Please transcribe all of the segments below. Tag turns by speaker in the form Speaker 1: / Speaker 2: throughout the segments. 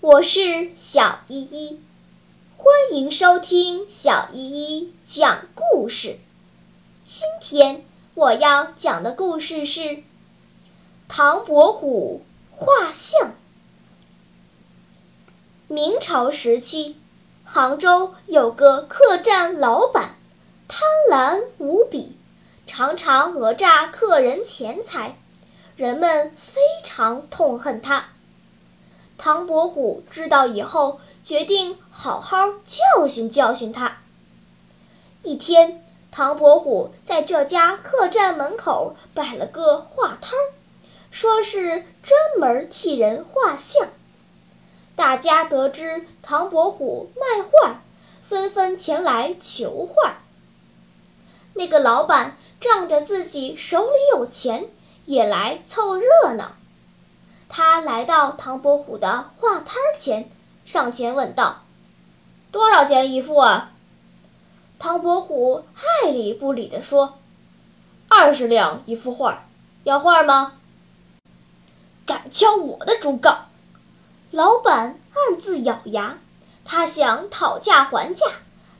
Speaker 1: 我是小依依，欢迎收听小依依讲故事。今天我要讲的故事是唐伯虎画像。明朝时期，杭州有个客栈老板，贪婪无比，常常讹诈客人钱财，人们非常痛恨他。唐伯虎知道以后，决定好好教训教训他。一天，唐伯虎在这家客栈门口摆了个画摊儿，说是专门替人画像。大家得知唐伯虎卖画，纷纷前来求画。那个老板仗着自己手里有钱，也来凑热闹。他来到唐伯虎的画摊前，上前问道：“多少钱一幅啊？”唐伯虎爱理不理地说：“二十两一幅画，要画吗？”敢敲我的竹杠！老板暗自咬牙，他想讨价还价，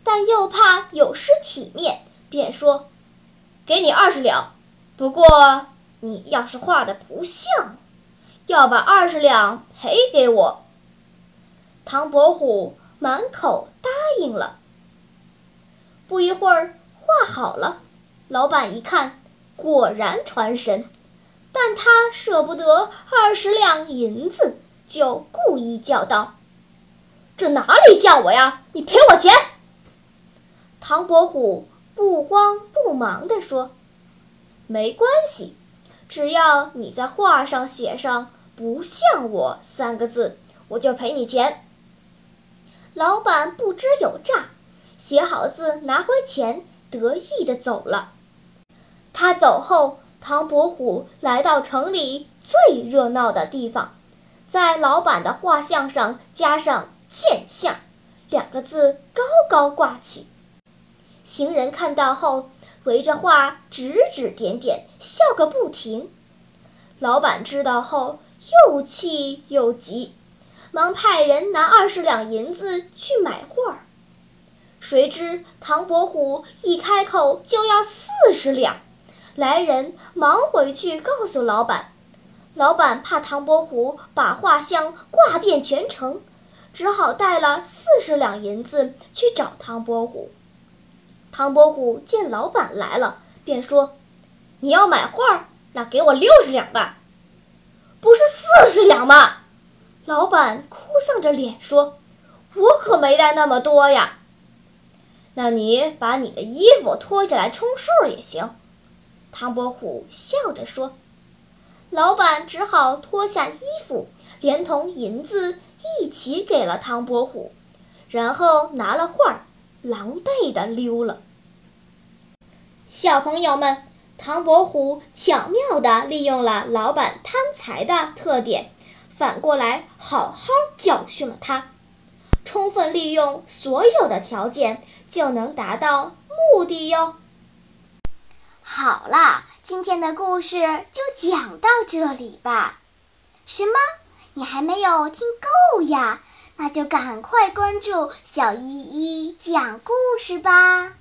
Speaker 1: 但又怕有失体面，便说：“给你二十两，不过你要是画的不像。”要把二十两赔给我。唐伯虎满口答应了。不一会儿，画好了，老板一看，果然传神，但他舍不得二十两银子，就故意叫道：“这哪里像我呀？你赔我钱！”唐伯虎不慌不忙地说：“没关系，只要你在画上写上。”不像我三个字，我就赔你钱。老板不知有诈，写好字拿回钱，得意的走了。他走后，唐伯虎来到城里最热闹的地方，在老板的画像上加上“贱相”两个字，高高挂起。行人看到后，围着画指指点点，笑个不停。老板知道后。又气又急，忙派人拿二十两银子去买画。谁知唐伯虎一开口就要四十两，来人忙回去告诉老板。老板怕唐伯虎把画像挂遍全城，只好带了四十两银子去找唐伯虎。唐伯虎见老板来了，便说：“你要买画，那给我六十两吧。”不是四十两吗？老板哭丧着脸说：“我可没带那么多呀。”那你把你的衣服脱下来充数也行。”唐伯虎笑着说。老板只好脱下衣服，连同银子一起给了唐伯虎，然后拿了画，狼狈地溜了。小朋友们。唐伯虎巧妙地利用了老板贪财的特点，反过来好好教训了他。充分利用所有的条件，就能达到目的哟。
Speaker 2: 好啦，今天的故事就讲到这里吧。什么？你还没有听够呀？那就赶快关注小依依讲故事吧。